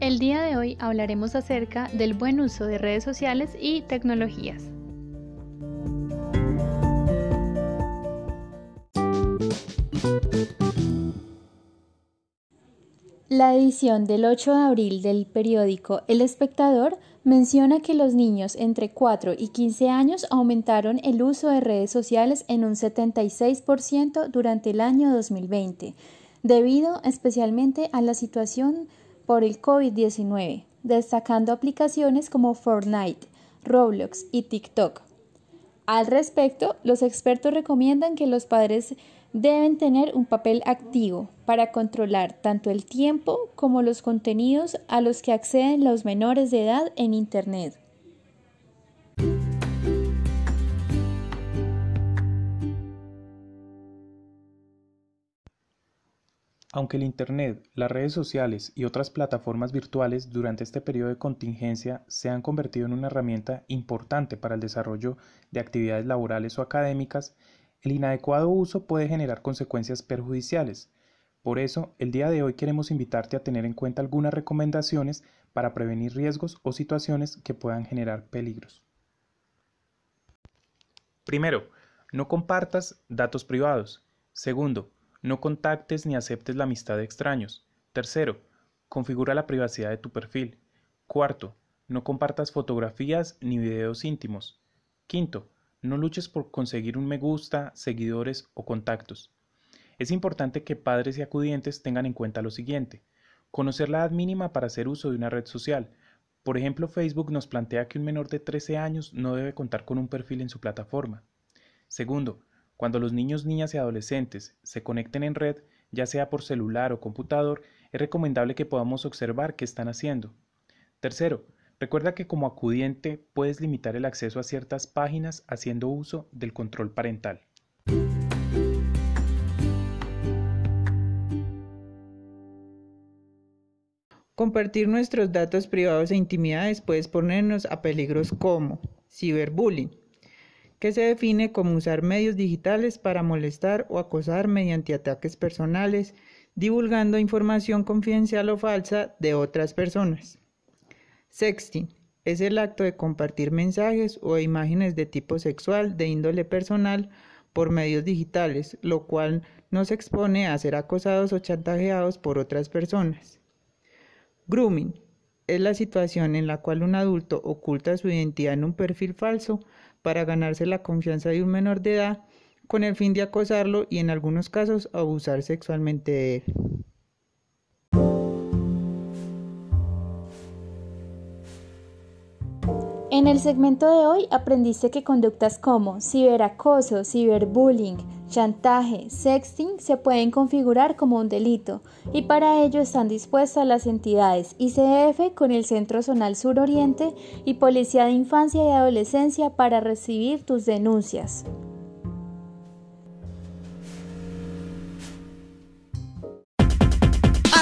El día de hoy hablaremos acerca del buen uso de redes sociales y tecnologías. La edición del 8 de abril del periódico El Espectador menciona que los niños entre 4 y 15 años aumentaron el uso de redes sociales en un 76% durante el año 2020, debido especialmente a la situación por el COVID-19, destacando aplicaciones como Fortnite, Roblox y TikTok. Al respecto, los expertos recomiendan que los padres deben tener un papel activo para controlar tanto el tiempo como los contenidos a los que acceden los menores de edad en Internet. Aunque el Internet, las redes sociales y otras plataformas virtuales durante este periodo de contingencia se han convertido en una herramienta importante para el desarrollo de actividades laborales o académicas, el inadecuado uso puede generar consecuencias perjudiciales. Por eso, el día de hoy queremos invitarte a tener en cuenta algunas recomendaciones para prevenir riesgos o situaciones que puedan generar peligros. Primero, no compartas datos privados. Segundo, no contactes ni aceptes la amistad de extraños. Tercero, configura la privacidad de tu perfil. Cuarto, no compartas fotografías ni videos íntimos. Quinto, no luches por conseguir un me gusta, seguidores o contactos. Es importante que padres y acudientes tengan en cuenta lo siguiente. Conocer la edad mínima para hacer uso de una red social. Por ejemplo, Facebook nos plantea que un menor de 13 años no debe contar con un perfil en su plataforma. Segundo, cuando los niños, niñas y adolescentes se conecten en red, ya sea por celular o computador, es recomendable que podamos observar qué están haciendo. Tercero, recuerda que como acudiente puedes limitar el acceso a ciertas páginas haciendo uso del control parental. Compartir nuestros datos privados e intimidades puede ponernos a peligros como ciberbullying, que se define como usar medios digitales para molestar o acosar mediante ataques personales, divulgando información confidencial o falsa de otras personas. Sexting es el acto de compartir mensajes o imágenes de tipo sexual de índole personal por medios digitales, lo cual nos expone a ser acosados o chantajeados por otras personas. Grooming es la situación en la cual un adulto oculta su identidad en un perfil falso para ganarse la confianza de un menor de edad con el fin de acosarlo y en algunos casos abusar sexualmente de él. En el segmento de hoy aprendiste que conductas como ciberacoso, ciberbullying, chantaje, sexting se pueden configurar como un delito y para ello están dispuestas las entidades ICF con el Centro Zonal Suroriente y Policía de Infancia y Adolescencia para recibir tus denuncias.